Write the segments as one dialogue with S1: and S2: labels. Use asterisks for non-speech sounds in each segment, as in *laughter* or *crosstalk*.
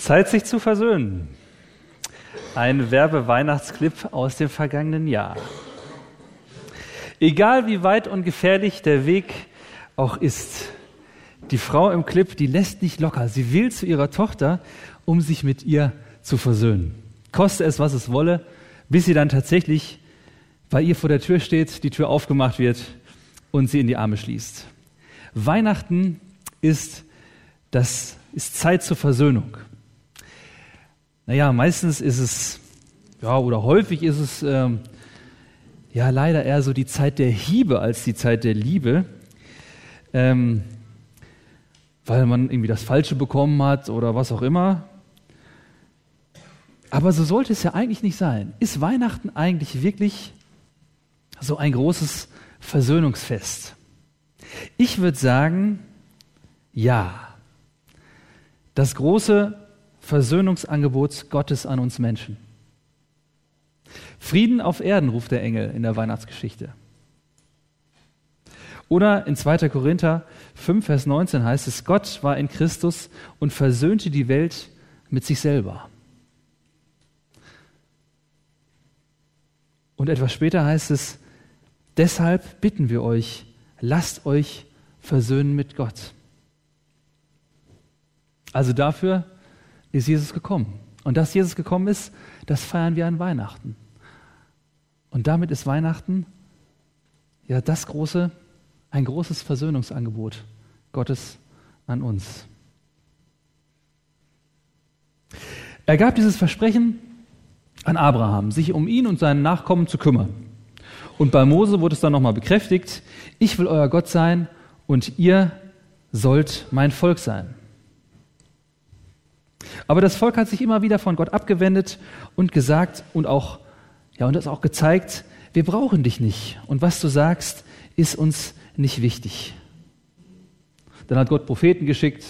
S1: Zeit, sich zu versöhnen. Ein Werbe-Weihnachtsclip aus dem vergangenen Jahr. Egal wie weit und gefährlich der Weg auch ist, die Frau im Clip, die lässt nicht locker. Sie will zu ihrer Tochter, um sich mit ihr zu versöhnen. Koste es, was es wolle, bis sie dann tatsächlich bei ihr vor der Tür steht, die Tür aufgemacht wird und sie in die Arme schließt. Weihnachten ist, das ist Zeit zur Versöhnung. Naja, meistens ist es, ja, oder häufig ist es, ähm, ja, leider eher so die Zeit der Hiebe als die Zeit der Liebe. Ähm, weil man irgendwie das Falsche bekommen hat oder was auch immer. Aber so sollte es ja eigentlich nicht sein. Ist Weihnachten eigentlich wirklich so ein großes Versöhnungsfest? Ich würde sagen, ja. Das große Versöhnungsangebot Gottes an uns Menschen. Frieden auf Erden, ruft der Engel in der Weihnachtsgeschichte. Oder in 2. Korinther 5, Vers 19 heißt es, Gott war in Christus und versöhnte die Welt mit sich selber. Und etwas später heißt es, deshalb bitten wir euch, lasst euch versöhnen mit Gott. Also dafür ist Jesus gekommen. Und dass Jesus gekommen ist, das feiern wir an Weihnachten. Und damit ist Weihnachten ja das große, ein großes Versöhnungsangebot Gottes an uns. Er gab dieses Versprechen an Abraham, sich um ihn und seinen Nachkommen zu kümmern. Und bei Mose wurde es dann nochmal bekräftigt, ich will euer Gott sein und ihr sollt mein Volk sein. Aber das Volk hat sich immer wieder von Gott abgewendet und gesagt und auch, ja, und das auch gezeigt, wir brauchen dich nicht. Und was du sagst, ist uns nicht wichtig. Dann hat Gott Propheten geschickt,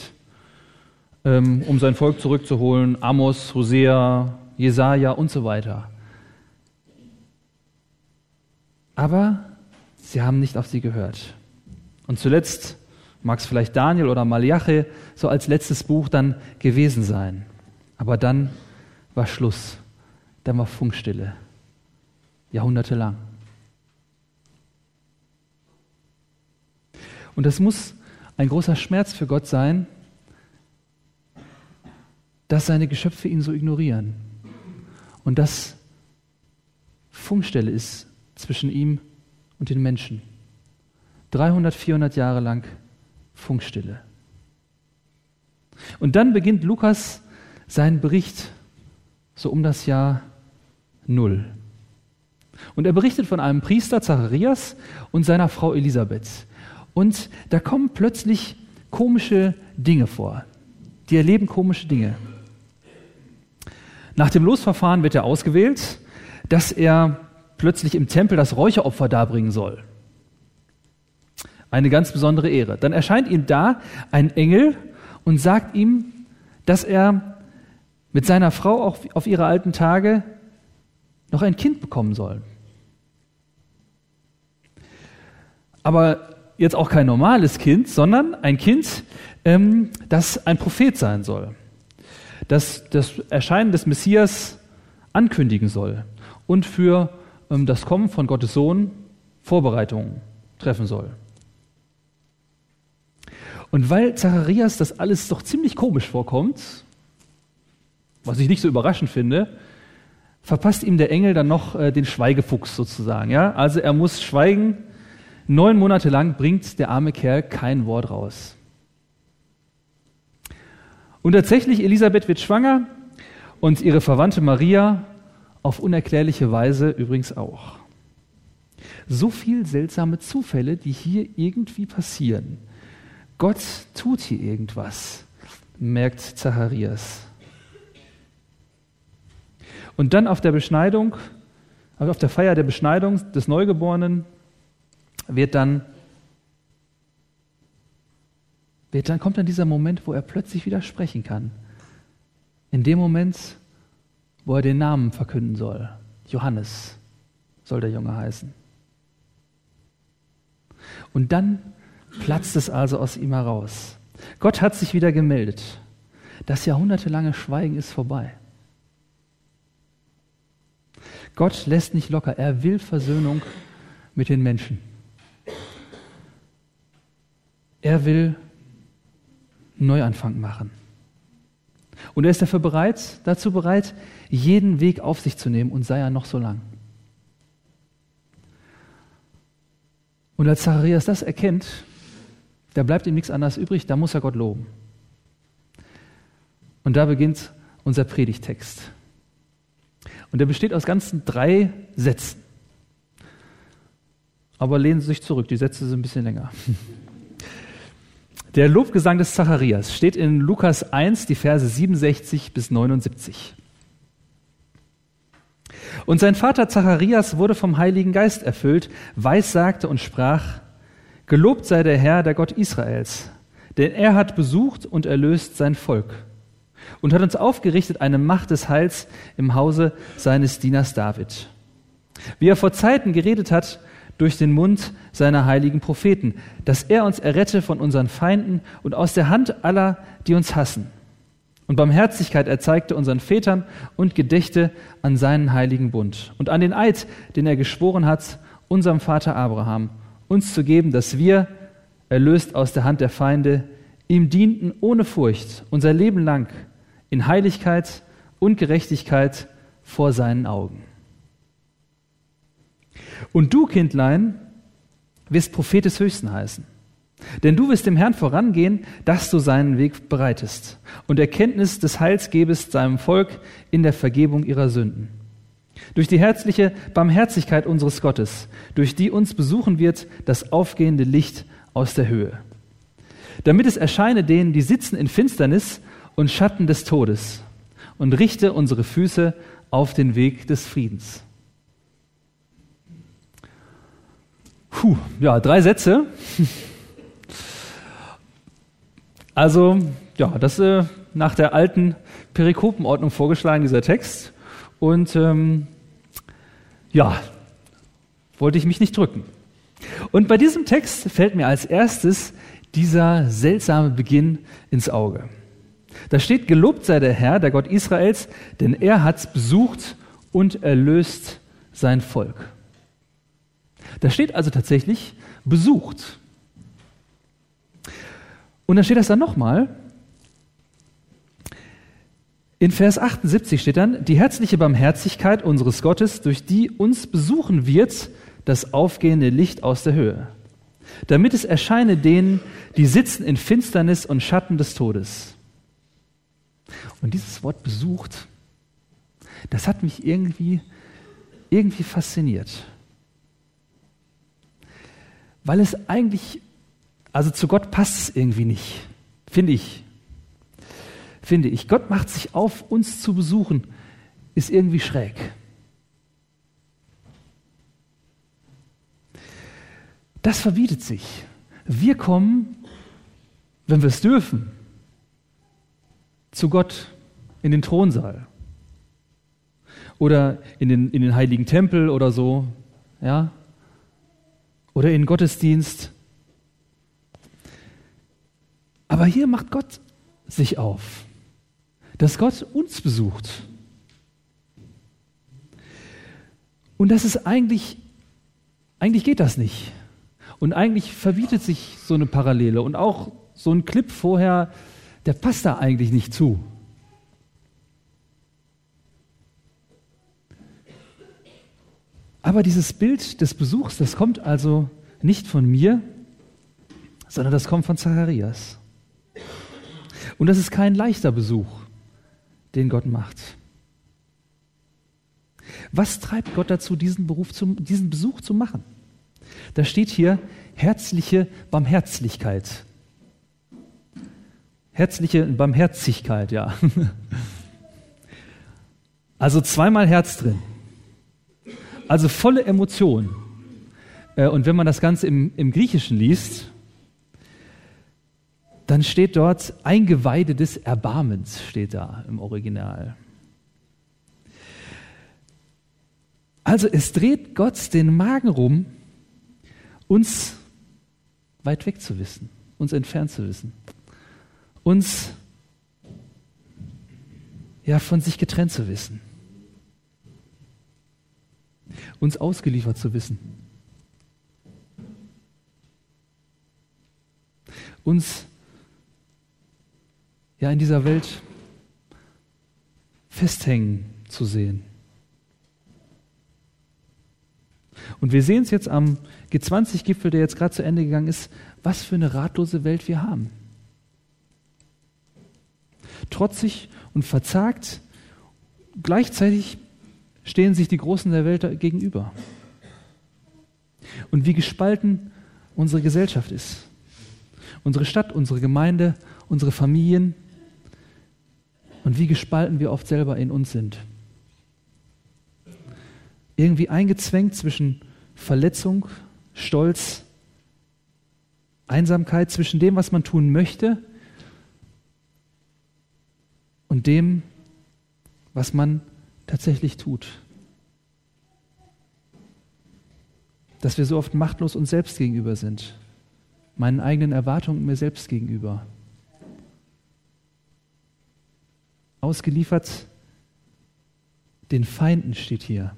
S1: ähm, um sein Volk zurückzuholen. Amos, Hosea, Jesaja und so weiter. Aber sie haben nicht auf sie gehört. Und zuletzt mag es vielleicht Daniel oder Malachi so als letztes Buch dann gewesen sein. Aber dann war Schluss. Dann war Funkstille. Jahrhundertelang. Und das muss ein großer Schmerz für Gott sein, dass seine Geschöpfe ihn so ignorieren. Und dass Funkstelle ist zwischen ihm und den Menschen. 300, 400 Jahre lang Funkstille. Und dann beginnt Lukas seinen Bericht so um das Jahr Null. Und er berichtet von einem Priester Zacharias und seiner Frau Elisabeth. Und da kommen plötzlich komische Dinge vor. Die erleben komische Dinge. Nach dem Losverfahren wird er ausgewählt, dass er plötzlich im Tempel das Räucheropfer darbringen soll. Eine ganz besondere Ehre. Dann erscheint ihm da ein Engel und sagt ihm, dass er mit seiner Frau auch auf ihre alten Tage noch ein Kind bekommen soll. Aber jetzt auch kein normales Kind, sondern ein Kind, ähm, das ein Prophet sein soll, das das Erscheinen des Messias ankündigen soll und für ähm, das Kommen von Gottes Sohn Vorbereitungen treffen soll. Und weil Zacharias das alles doch ziemlich komisch vorkommt, was ich nicht so überraschend finde, verpasst ihm der Engel dann noch äh, den Schweigefuchs sozusagen. Ja? Also er muss schweigen. Neun Monate lang bringt der arme Kerl kein Wort raus. Und tatsächlich, Elisabeth wird schwanger und ihre Verwandte Maria auf unerklärliche Weise übrigens auch. So viel seltsame Zufälle, die hier irgendwie passieren. Gott tut hier irgendwas, merkt Zacharias. Und dann auf der Beschneidung, auf der Feier der Beschneidung des Neugeborenen wird dann, wird dann kommt dann dieser Moment, wo er plötzlich wieder sprechen kann. In dem Moment, wo er den Namen verkünden soll. Johannes soll der Junge heißen. Und dann platzt es also aus ihm heraus. Gott hat sich wieder gemeldet. das jahrhundertelange Schweigen ist vorbei. Gott lässt nicht locker, er will Versöhnung mit den Menschen. Er will Neuanfang machen. Und er ist dafür bereit, dazu bereit, jeden Weg auf sich zu nehmen und sei er noch so lang. Und als Zacharias das erkennt, da bleibt ihm nichts anderes übrig, da muss er Gott loben. Und da beginnt unser Predigtext. Und der besteht aus ganzen drei Sätzen. Aber lehnen Sie sich zurück, die Sätze sind ein bisschen länger. Der Lobgesang des Zacharias steht in Lukas 1, die Verse 67 bis 79. Und sein Vater Zacharias wurde vom Heiligen Geist erfüllt, weissagte und sprach, Gelobt sei der Herr, der Gott Israels, denn er hat besucht und erlöst sein Volk und hat uns aufgerichtet eine Macht des Heils im Hause seines Dieners David. Wie er vor Zeiten geredet hat durch den Mund seiner heiligen Propheten, dass er uns errette von unseren Feinden und aus der Hand aller, die uns hassen. Und Barmherzigkeit erzeigte unseren Vätern und gedächte an seinen heiligen Bund und an den Eid, den er geschworen hat, unserem Vater Abraham uns zu geben, dass wir, erlöst aus der Hand der Feinde, ihm dienten ohne Furcht unser Leben lang in Heiligkeit und Gerechtigkeit vor seinen Augen. Und du, Kindlein, wirst Prophet des Höchsten heißen. Denn du wirst dem Herrn vorangehen, dass du seinen Weg bereitest und Erkenntnis des Heils gebest seinem Volk in der Vergebung ihrer Sünden durch die herzliche Barmherzigkeit unseres Gottes, durch die uns besuchen wird das aufgehende Licht aus der Höhe. Damit es erscheine denen, die sitzen in Finsternis und Schatten des Todes und richte unsere Füße auf den Weg des Friedens. Puh, ja, drei Sätze. *laughs* Also, ja, das äh, nach der alten Perikopenordnung vorgeschlagen, dieser Text. Und ähm, ja, wollte ich mich nicht drücken. Und bei diesem Text fällt mir als erstes dieser seltsame Beginn ins Auge. Da steht, gelobt sei der Herr, der Gott Israels, denn er hat besucht und erlöst sein Volk. Da steht also tatsächlich besucht. Und dann steht das dann nochmal, in Vers 78 steht dann, die herzliche Barmherzigkeit unseres Gottes, durch die uns besuchen wird das aufgehende Licht aus der Höhe, damit es erscheine denen, die sitzen in Finsternis und Schatten des Todes. Und dieses Wort besucht, das hat mich irgendwie, irgendwie fasziniert. Weil es eigentlich, also zu Gott passt es irgendwie nicht, finde ich finde ich. Gott macht sich auf, uns zu besuchen, ist irgendwie schräg. Das verbietet sich. Wir kommen, wenn wir es dürfen, zu Gott in den Thronsaal oder in den, in den heiligen Tempel oder so, ja, oder in den Gottesdienst. Aber hier macht Gott sich auf dass Gott uns besucht. Und das ist eigentlich, eigentlich geht das nicht. Und eigentlich verbietet sich so eine Parallele. Und auch so ein Clip vorher, der passt da eigentlich nicht zu. Aber dieses Bild des Besuchs, das kommt also nicht von mir, sondern das kommt von Zacharias. Und das ist kein leichter Besuch den Gott macht. Was treibt Gott dazu, diesen, Beruf zu, diesen Besuch zu machen? Da steht hier herzliche Barmherzlichkeit. Herzliche Barmherzigkeit, ja. *laughs* Also zweimal Herz drin. Also volle Emotion. Äh, und wenn man das Ganze im, im Griechischen liest, dann steht dort Eingeweide des Erbarmens, steht da im Original. Also es dreht Gott den Magen rum, uns weit weg zu wissen, uns entfernt zu wissen, uns ja, von sich getrennt zu wissen. Uns ausgeliefert zu wissen. Uns ja in dieser Welt festhängen zu sehen. Und wir sehen es jetzt am G20-Gipfel, der jetzt gerade zu Ende gegangen ist, was für eine ratlose Welt wir haben. Trotzig und verzagt, gleichzeitig stehen sich die Großen der Welt gegenüber. Und wie gespalten unsere Gesellschaft ist. Unsere Stadt, unsere Gemeinde, unsere Familien und wie gespalten wir oft selber in uns sind. Irgendwie eingezwängt zwischen Verletzung, Stolz, Einsamkeit, zwischen dem, was man tun möchte und dem, was man tatsächlich tut. Dass wir so oft machtlos uns selbst gegenüber sind, meinen eigenen Erwartungen mir selbst gegenüber. Ausgeliefert den Feinden steht hier.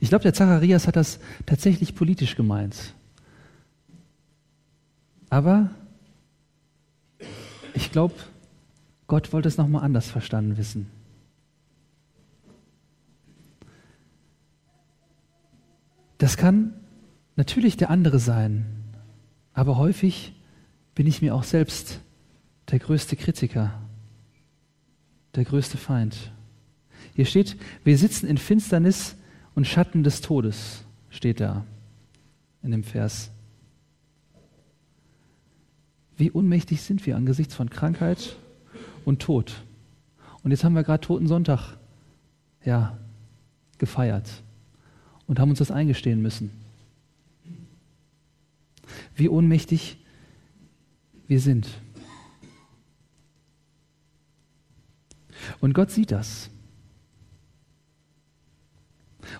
S1: Ich glaube, der Zacharias hat das tatsächlich politisch gemeint. Aber ich glaube, Gott wollte es nochmal anders verstanden wissen. Das kann natürlich der andere sein, aber häufig bin ich mir auch selbst der größte Kritiker, der größte Feind. Hier steht, wir sitzen in Finsternis und Schatten des Todes, steht da in dem Vers. Wie unmächtig sind wir angesichts von Krankheit und Tod. Und jetzt haben wir gerade Toten Sonntag ja, gefeiert und haben uns das eingestehen müssen. Wie ohnmächtig wir sind. Und Gott sieht das.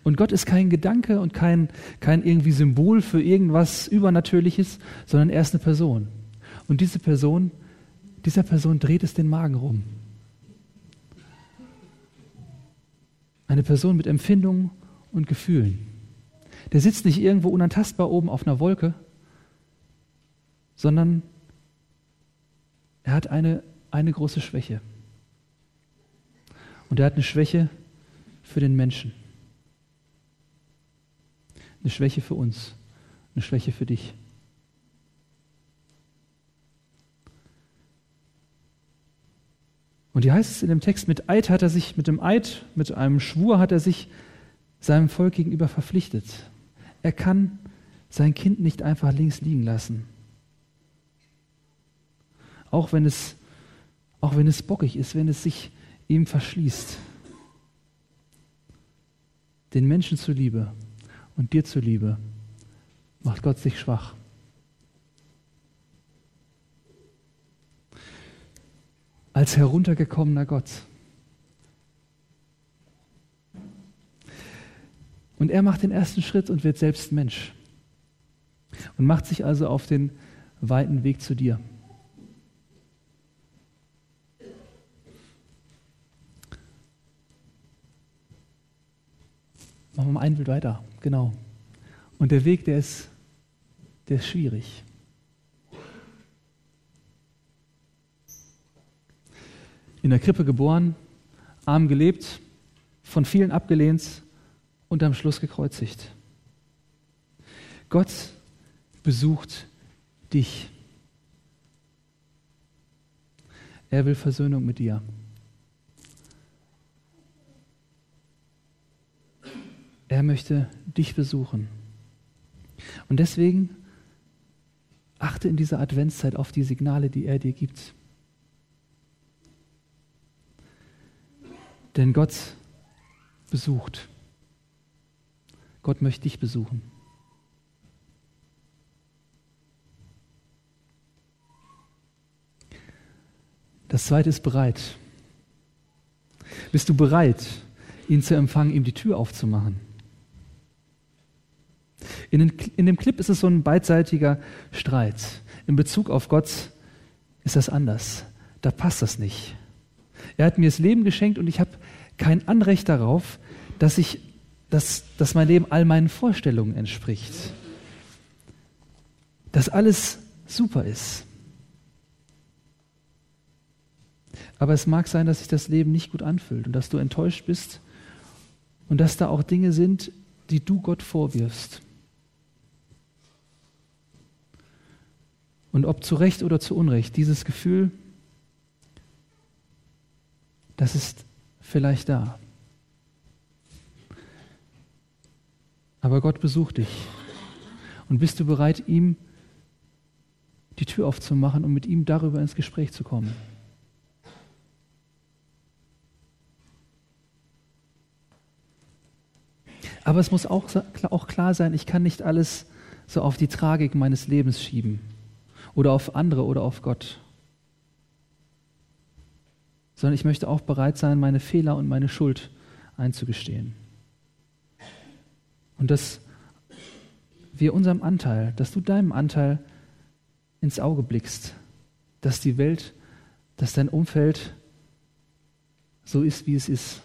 S1: Und Gott ist kein Gedanke und kein, kein irgendwie Symbol für irgendwas Übernatürliches, sondern er ist eine Person. Und diese Person, dieser Person dreht es den Magen rum. Eine Person mit Empfindungen und Gefühlen. Der sitzt nicht irgendwo unantastbar oben auf einer Wolke, sondern er hat eine, eine große Schwäche. Und er hat eine Schwäche für den Menschen. Eine Schwäche für uns. Eine Schwäche für dich. Und hier heißt es in dem Text, mit Eid hat er sich, mit dem Eid, mit einem Schwur hat er sich seinem Volk gegenüber verpflichtet. Er kann sein Kind nicht einfach links liegen lassen. Auch wenn es, auch wenn es bockig ist, wenn es sich ihm verschließt. Den Menschen zuliebe und dir zuliebe macht Gott sich schwach. Als heruntergekommener Gott. Und er macht den ersten Schritt und wird selbst Mensch. Und macht sich also auf den weiten Weg zu dir. Machen wir mal ein Bild weiter. Genau. Und der Weg, der ist, der ist schwierig. In der Krippe geboren, arm gelebt, von vielen abgelehnt und am Schluss gekreuzigt. Gott besucht dich. Er will Versöhnung mit dir. Er möchte dich besuchen. Und deswegen achte in dieser Adventszeit auf die Signale, die er dir gibt. Denn Gott besucht. Gott möchte dich besuchen. Das zweite ist bereit. Bist du bereit, ihn zu empfangen, ihm die Tür aufzumachen? In, den, in dem Clip ist es so ein beidseitiger Streit. In Bezug auf Gott ist das anders. Da passt das nicht. Er hat mir das Leben geschenkt und ich habe kein Anrecht darauf, dass, ich, dass, dass mein Leben all meinen Vorstellungen entspricht. Dass alles super ist. Aber es mag sein, dass sich das Leben nicht gut anfühlt und dass du enttäuscht bist und dass da auch Dinge sind, die du Gott vorwirfst. Und ob zu Recht oder zu Unrecht, dieses Gefühl, das ist vielleicht da. Aber Gott besucht dich. Und bist du bereit, ihm die Tür aufzumachen und mit ihm darüber ins Gespräch zu kommen? Aber es muss auch, klar sein, ich kann nicht alles so auf die Tragik meines Lebens schieben oder auf andere oder auf Gott, sondern ich möchte auch bereit sein, meine Fehler und meine Schuld einzugestehen. Und dass wir unserem Anteil, dass du deinem Anteil ins Auge blickst, dass die Welt, dass dein Umfeld so ist, wie es ist.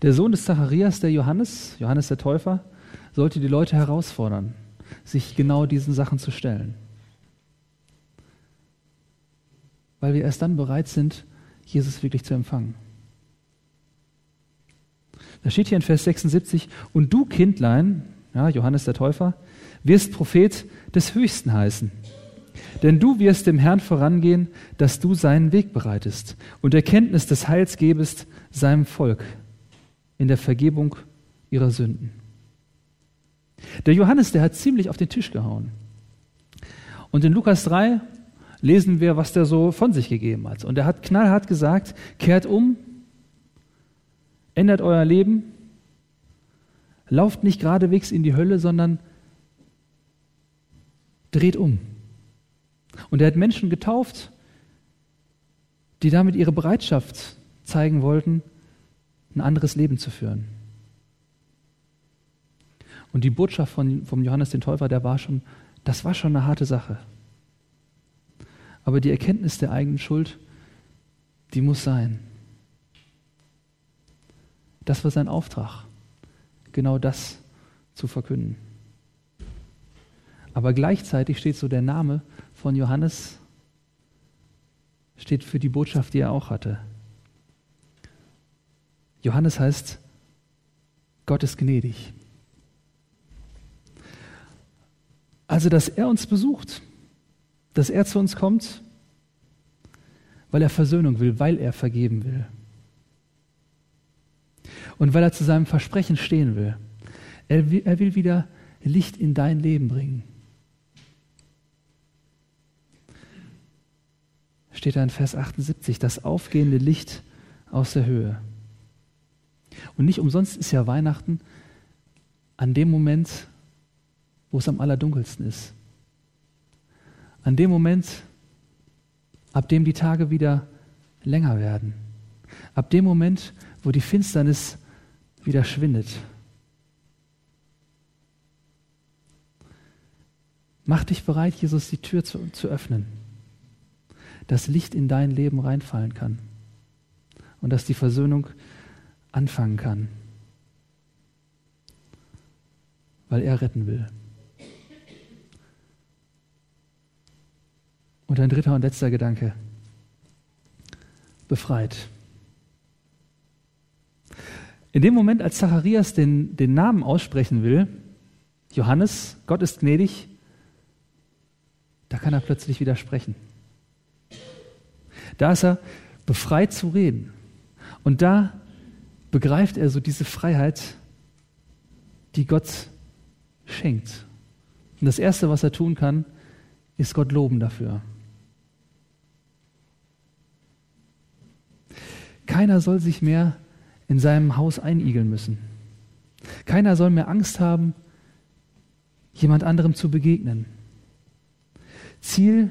S1: Der Sohn des Zacharias, der Johannes, Johannes der Täufer, sollte die Leute herausfordern, sich genau diesen Sachen zu stellen. Weil wir erst dann bereit sind, Jesus wirklich zu empfangen. Da steht hier in Vers 76, und du Kindlein, ja, Johannes der Täufer, wirst Prophet des Höchsten heißen. Denn du wirst dem Herrn vorangehen, dass du seinen Weg bereitest und Erkenntnis des Heils gebest seinem Volk in der Vergebung ihrer Sünden. Der Johannes, der hat ziemlich auf den Tisch gehauen. Und in Lukas 3 lesen wir, was der so von sich gegeben hat. Und er hat knallhart gesagt, kehrt um, ändert euer Leben, lauft nicht geradewegs in die Hölle, sondern dreht um. Und er hat Menschen getauft, die damit ihre Bereitschaft zeigen wollten, ein anderes Leben zu führen. Und die Botschaft von, vom Johannes den Täufer, der war schon, das war schon eine harte Sache. Aber die Erkenntnis der eigenen Schuld, die muss sein. Das war sein Auftrag, genau das zu verkünden. Aber gleichzeitig steht so der Name von Johannes, steht für die Botschaft, die er auch hatte. Johannes heißt, Gott ist gnädig. Also, dass er uns besucht, dass er zu uns kommt, weil er Versöhnung will, weil er vergeben will. Und weil er zu seinem Versprechen stehen will. Er will, er will wieder Licht in dein Leben bringen. Steht da in Vers 78, das aufgehende Licht aus der Höhe. Und nicht umsonst ist ja Weihnachten an dem Moment, wo es am allerdunkelsten ist. An dem Moment, ab dem die Tage wieder länger werden. Ab dem Moment, wo die Finsternis wieder schwindet. Mach dich bereit, Jesus die Tür zu, zu öffnen, dass Licht in dein Leben reinfallen kann und dass die Versöhnung anfangen kann, weil er retten will. Und ein dritter und letzter Gedanke. Befreit. In dem Moment, als Zacharias den, den Namen aussprechen will, Johannes, Gott ist gnädig, da kann er plötzlich widersprechen. Da ist er befreit zu reden. Und da begreift er so diese Freiheit, die Gott schenkt. Und das Erste, was er tun kann, ist Gott loben dafür. Keiner soll sich mehr in seinem Haus einigeln müssen. Keiner soll mehr Angst haben, jemand anderem zu begegnen. Ziel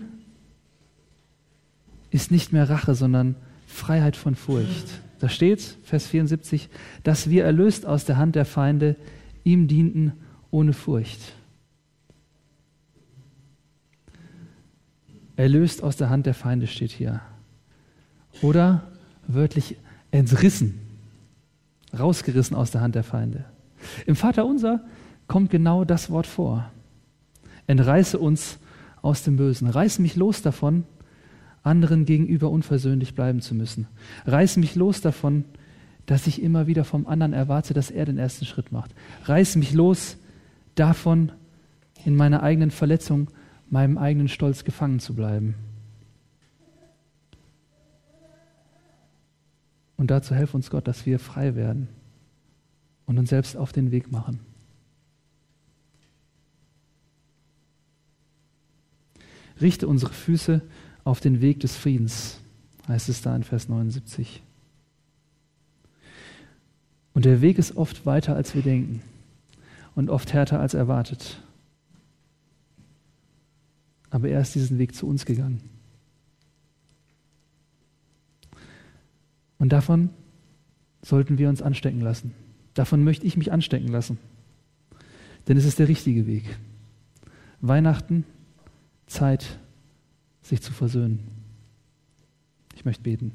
S1: ist nicht mehr Rache, sondern Freiheit von Furcht. Da steht, Vers 74, dass wir erlöst aus der Hand der Feinde ihm dienten ohne Furcht. erlöst aus der Hand der Feinde steht hier. Oder wörtlich entrissen, rausgerissen aus der Hand der Feinde. Im Vater unser kommt genau das Wort vor. Entreiße uns aus dem Bösen. Reiß mich los davon, anderen gegenüber unversöhnlich bleiben zu müssen. Reiß mich los davon, dass ich immer wieder vom anderen erwarte, dass er den ersten Schritt macht. Reiß mich los davon, in meiner eigenen Verletzung, meinem eigenen Stolz gefangen zu bleiben. Und dazu helf uns Gott, dass wir frei werden und uns selbst auf den Weg machen. Richte unsere Füße auf den Weg des Friedens, heißt es da in Vers 79. Und der Weg ist oft weiter, als wir denken und oft härter als erwartet. Aber er ist diesen Weg zu uns gegangen. Und davon sollten wir uns anstecken lassen. Davon möchte ich mich anstecken lassen. Denn es ist der richtige Weg. Weihnachten, Zeit, sich zu versöhnen. Ich möchte beten.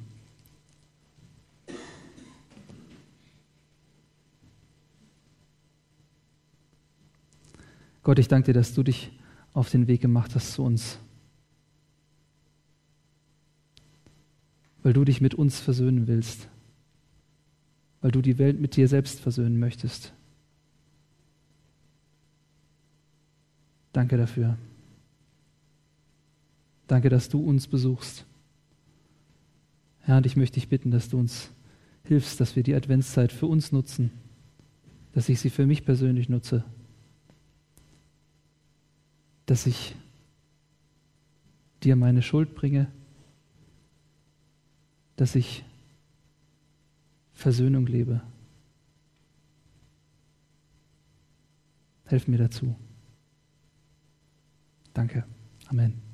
S1: Gott, ich danke dir, dass du dich auf den Weg gemacht hast zu uns. Weil du dich mit uns versöhnen willst. Weil du die Welt mit dir selbst versöhnen möchtest. Danke dafür. Danke, dass du uns besuchst. Herr, und ich möchte dich bitten, dass du uns hilfst, dass wir die Adventszeit für uns nutzen, dass ich sie für mich persönlich nutze dass ich dir meine Schuld bringe, dass ich Versöhnung lebe. Helf mir dazu. Danke. Amen.